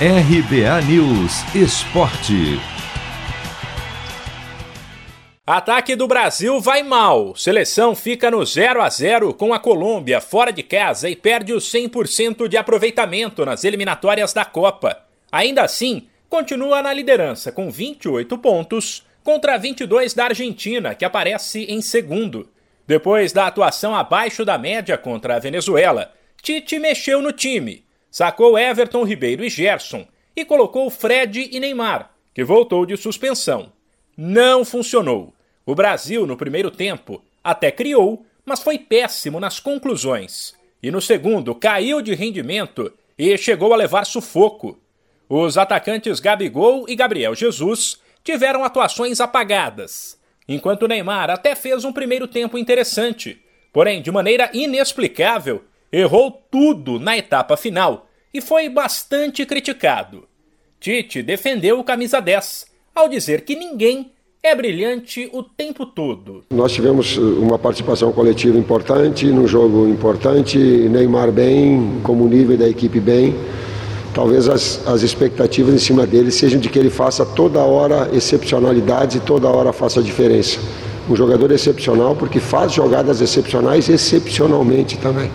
RBA News Esporte. Ataque do Brasil vai mal. Seleção fica no 0 a 0 com a Colômbia fora de casa e perde o 100% de aproveitamento nas eliminatórias da Copa. Ainda assim, continua na liderança com 28 pontos contra 22 da Argentina, que aparece em segundo. Depois da atuação abaixo da média contra a Venezuela, Tite mexeu no time sacou Everton Ribeiro e Gerson e colocou Fred e Neymar, que voltou de suspensão. Não funcionou. O Brasil, no primeiro tempo, até criou, mas foi péssimo nas conclusões. E no segundo, caiu de rendimento e chegou a levar sufoco. Os atacantes Gabigol e Gabriel Jesus tiveram atuações apagadas, enquanto Neymar até fez um primeiro tempo interessante, porém, de maneira inexplicável, errou tudo na etapa final e foi bastante criticado. Tite defendeu o camisa 10 ao dizer que ninguém é brilhante o tempo todo. Nós tivemos uh, uma participação coletiva importante, num jogo importante, Neymar bem, como nível da equipe bem. Talvez as, as expectativas em cima dele sejam de que ele faça toda hora excepcionalidades e toda hora faça diferença. Um jogador excepcional porque faz jogadas excepcionais excepcionalmente também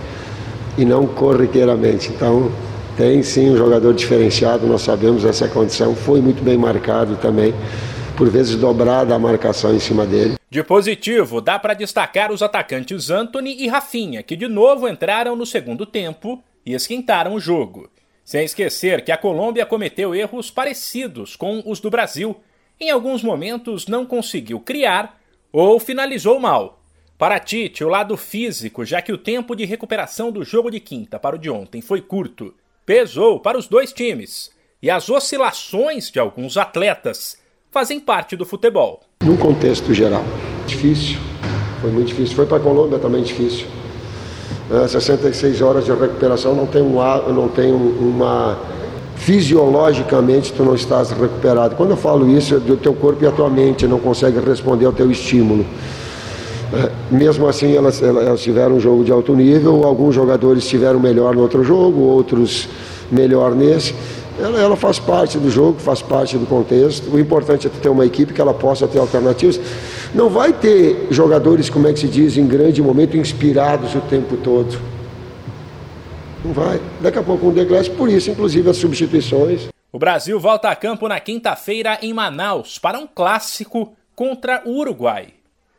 e não corriqueiramente. Então, tem sim um jogador diferenciado, nós sabemos essa condição, foi muito bem marcado também, por vezes dobrada a marcação em cima dele. De positivo, dá para destacar os atacantes Anthony e Rafinha, que de novo entraram no segundo tempo e esquentaram o jogo. Sem esquecer que a Colômbia cometeu erros parecidos com os do Brasil. Em alguns momentos não conseguiu criar ou finalizou mal, para Tite, o lado físico, já que o tempo de recuperação do jogo de quinta para o de ontem foi curto, pesou para os dois times. E as oscilações de alguns atletas fazem parte do futebol. Num contexto geral, difícil, foi muito difícil. Foi para a Colômbia também difícil. É, 66 horas de recuperação não tem, um, não tem uma. Fisiologicamente, tu não estás recuperado. Quando eu falo isso, é do teu corpo e a tua mente não consegue responder ao teu estímulo. É, mesmo assim, elas, elas tiveram um jogo de alto nível, alguns jogadores tiveram melhor no outro jogo, outros melhor nesse. Ela, ela, faz parte do jogo, faz parte do contexto. O importante é ter uma equipe que ela possa ter alternativas. Não vai ter jogadores, como é que se diz, em grande momento, inspirados o tempo todo. Não vai. Daqui a pouco um deglace, por isso, inclusive, as substituições. O Brasil volta a campo na quinta-feira em Manaus para um clássico contra o Uruguai.